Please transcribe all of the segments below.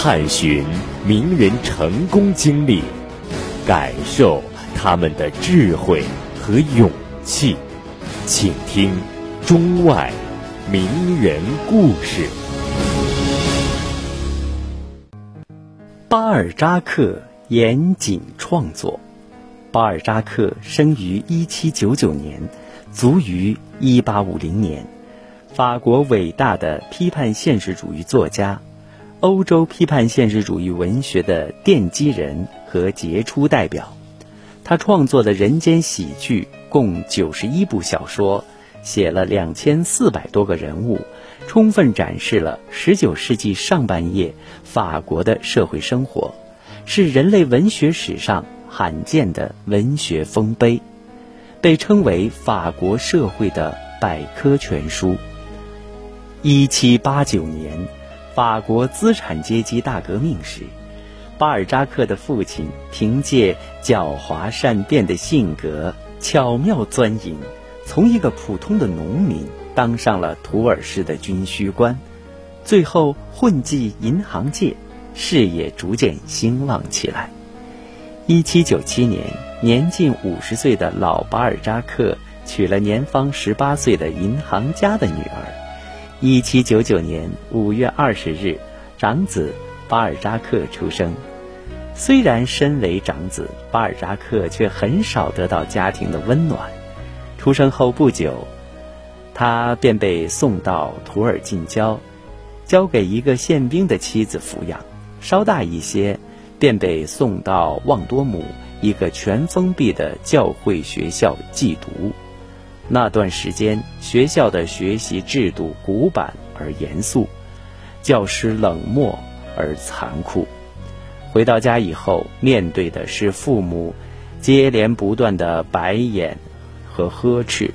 探寻名人成功经历，感受他们的智慧和勇气，请听中外名人故事。巴尔扎克严谨创作。巴尔扎克生于1799年，卒于1850年，法国伟大的批判现实主义作家。欧洲批判现实主义文学的奠基人和杰出代表，他创作的人间喜剧共九十一部小说，写了两千四百多个人物，充分展示了十九世纪上半叶法国的社会生活，是人类文学史上罕见的文学丰碑，被称为法国社会的百科全书。一七八九年。法国资产阶级大革命时，巴尔扎克的父亲凭借狡猾善变的性格，巧妙钻营，从一个普通的农民当上了图尔氏的军需官，最后混迹银行界，事业逐渐兴旺起来。一七九七年，年近五十岁的老巴尔扎克娶了年方十八岁的银行家的女儿。一七九九年五月二十日，长子巴尔扎克出生。虽然身为长子，巴尔扎克却很少得到家庭的温暖。出生后不久，他便被送到图尔近郊，交给一个宪兵的妻子抚养。稍大一些，便被送到旺多姆一个全封闭的教会学校寄读。那段时间，学校的学习制度古板而严肃，教师冷漠而残酷。回到家以后，面对的是父母接连不断的白眼和呵斥。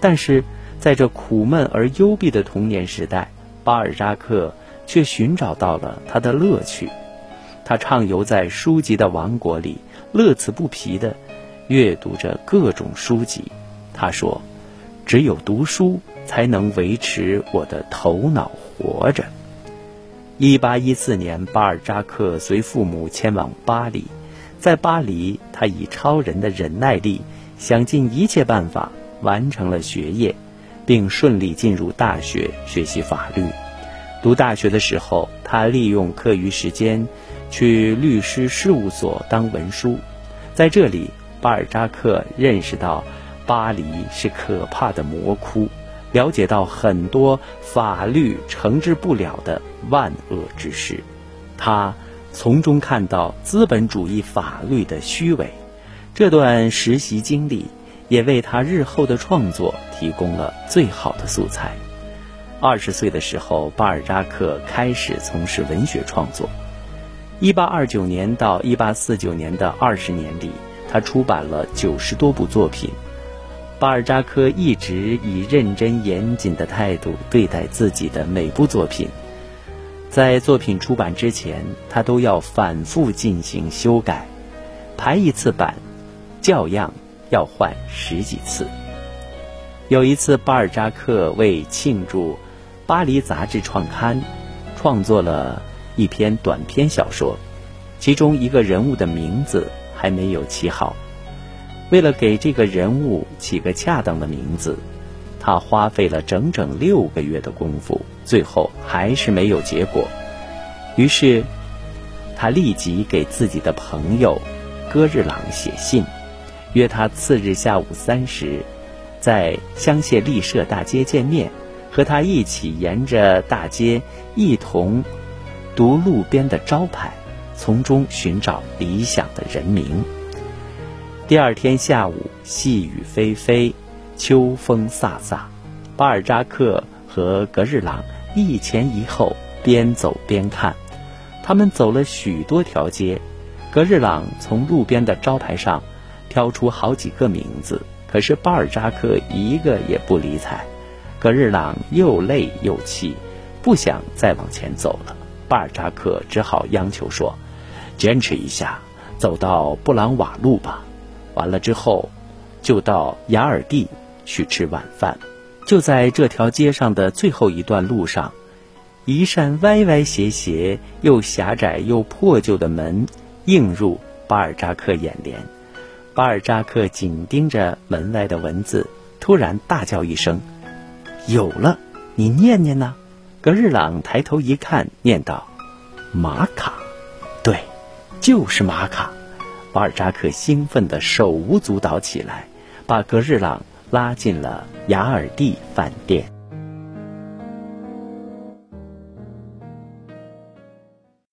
但是，在这苦闷而幽闭的童年时代，巴尔扎克却寻找到了他的乐趣。他畅游在书籍的王国里，乐此不疲地阅读着各种书籍。他说：“只有读书才能维持我的头脑活着。”一八一四年，巴尔扎克随父母前往巴黎，在巴黎，他以超人的忍耐力，想尽一切办法完成了学业，并顺利进入大学学习法律。读大学的时候，他利用课余时间去律师事务所当文书，在这里，巴尔扎克认识到。巴黎是可怕的魔窟，了解到很多法律惩治不了的万恶之事，他从中看到资本主义法律的虚伪。这段实习经历也为他日后的创作提供了最好的素材。二十岁的时候，巴尔扎克开始从事文学创作。一八二九年到一八四九年的二十年里，他出版了九十多部作品。巴尔扎克一直以认真严谨的态度对待自己的每部作品，在作品出版之前，他都要反复进行修改，排一次版，校样要换十几次。有一次，巴尔扎克为庆祝《巴黎杂志》创刊，创作了一篇短篇小说，其中一个人物的名字还没有起好。为了给这个人物起个恰当的名字，他花费了整整六个月的功夫，最后还是没有结果。于是，他立即给自己的朋友戈日朗写信，约他次日下午三时，在香榭丽舍大街见面，和他一起沿着大街一同读路边的招牌，从中寻找理想的人名。第二天下午，细雨霏霏，秋风飒飒。巴尔扎克和格日朗一前一后，边走边看。他们走了许多条街。格日朗从路边的招牌上挑出好几个名字，可是巴尔扎克一个也不理睬。格日朗又累又气，不想再往前走了。巴尔扎克只好央求说：“坚持一下，走到布朗瓦路吧。”完了之后，就到雅尔蒂去吃晚饭。就在这条街上的最后一段路上，一扇歪歪斜斜、又狭窄又破旧的门映入巴尔扎克眼帘。巴尔扎克紧盯着门外的文字，突然大叫一声：“有了！你念念呢？”格日朗抬头一看，念道：“玛卡，对，就是玛卡。”巴尔扎克兴奋的手舞足蹈起来，把格日朗拉进了雅尔蒂饭店。